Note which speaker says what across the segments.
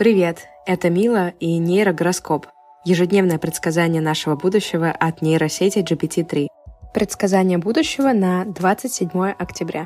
Speaker 1: Привет, это Мила и нейрогороскоп. Ежедневное предсказание нашего будущего от нейросети GPT-3. Предсказание будущего на 27 октября.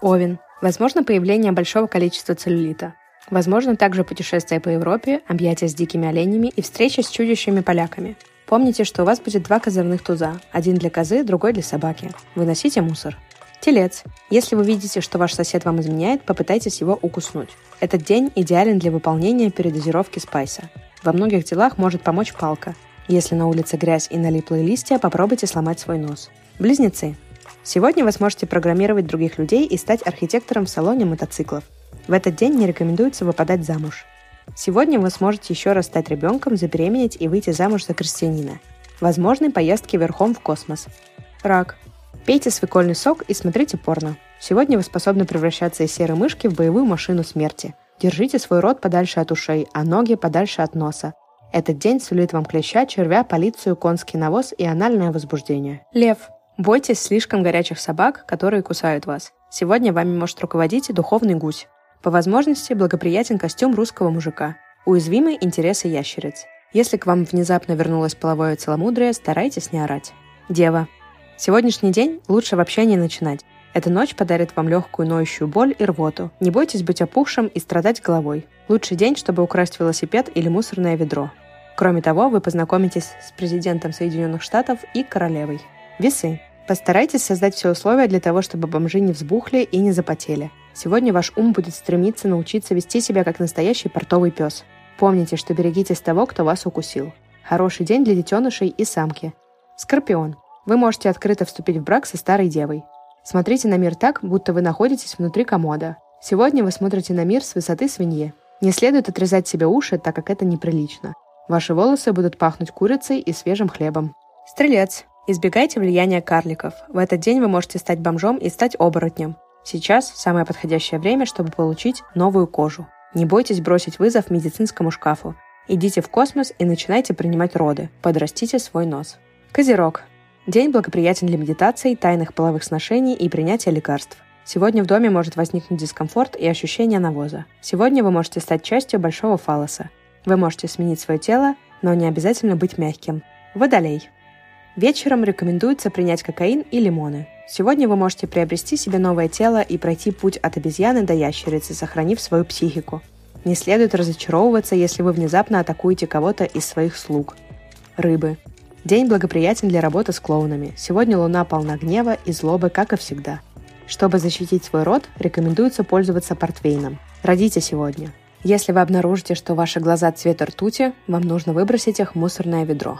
Speaker 1: Овен. Возможно появление большого количества целлюлита. Возможно также путешествие по Европе, объятия с дикими оленями и встреча с чудищами поляками. Помните, что у вас будет два козырных туза. Один для козы, другой для собаки. Выносите мусор. Телец. Если вы видите, что ваш сосед вам изменяет, попытайтесь его укуснуть. Этот день идеален для выполнения передозировки спайса. Во многих делах может помочь палка. Если на улице грязь и налиплые листья, попробуйте сломать свой нос. Близнецы. Сегодня вы сможете программировать других людей и стать архитектором в салоне мотоциклов. В этот день не рекомендуется выпадать замуж. Сегодня вы сможете еще раз стать ребенком, забеременеть и выйти замуж за крестьянина. Возможны поездки верхом в космос. Рак. Пейте свекольный сок и смотрите порно. Сегодня вы способны превращаться из серой мышки в боевую машину смерти. Держите свой рот подальше от ушей, а ноги подальше от носа. Этот день сулит вам клеща, червя, полицию, конский навоз и анальное возбуждение. Лев. Бойтесь слишком горячих собак, которые кусают вас. Сегодня вами может руководить духовный гусь. По возможности благоприятен костюм русского мужика. Уязвимы интересы ящериц. Если к вам внезапно вернулось половое целомудрие, старайтесь не орать. Дева. Сегодняшний день лучше вообще не начинать. Эта ночь подарит вам легкую ноющую боль и рвоту. Не бойтесь быть опухшим и страдать головой. Лучший день, чтобы украсть велосипед или мусорное ведро. Кроме того, вы познакомитесь с президентом Соединенных Штатов и королевой. Весы. Постарайтесь создать все условия для того, чтобы бомжи не взбухли и не запотели. Сегодня ваш ум будет стремиться научиться вести себя как настоящий портовый пес. Помните, что берегитесь того, кто вас укусил. Хороший день для детенышей и самки. Скорпион. Вы можете открыто вступить в брак со старой девой. Смотрите на мир так, будто вы находитесь внутри комода. Сегодня вы смотрите на мир с высоты свиньи. Не следует отрезать себе уши, так как это неприлично. Ваши волосы будут пахнуть курицей и свежим хлебом. Стрелец. Избегайте влияния карликов. В этот день вы можете стать бомжом и стать оборотнем. Сейчас самое подходящее время, чтобы получить новую кожу. Не бойтесь бросить вызов медицинскому шкафу. Идите в космос и начинайте принимать роды. Подрастите свой нос. Козерог. День благоприятен для медитации, тайных половых сношений и принятия лекарств. Сегодня в доме может возникнуть дискомфорт и ощущение навоза. Сегодня вы можете стать частью большого фалоса. Вы можете сменить свое тело, но не обязательно быть мягким. Водолей. Вечером рекомендуется принять кокаин и лимоны. Сегодня вы можете приобрести себе новое тело и пройти путь от обезьяны до ящерицы, сохранив свою психику. Не следует разочаровываться, если вы внезапно атакуете кого-то из своих слуг. Рыбы. День благоприятен для работы с клоунами. Сегодня луна полна гнева и злобы, как и всегда. Чтобы защитить свой род, рекомендуется пользоваться портвейном. Родите сегодня. Если вы обнаружите, что ваши глаза цвета ртути, вам нужно выбросить их в мусорное ведро.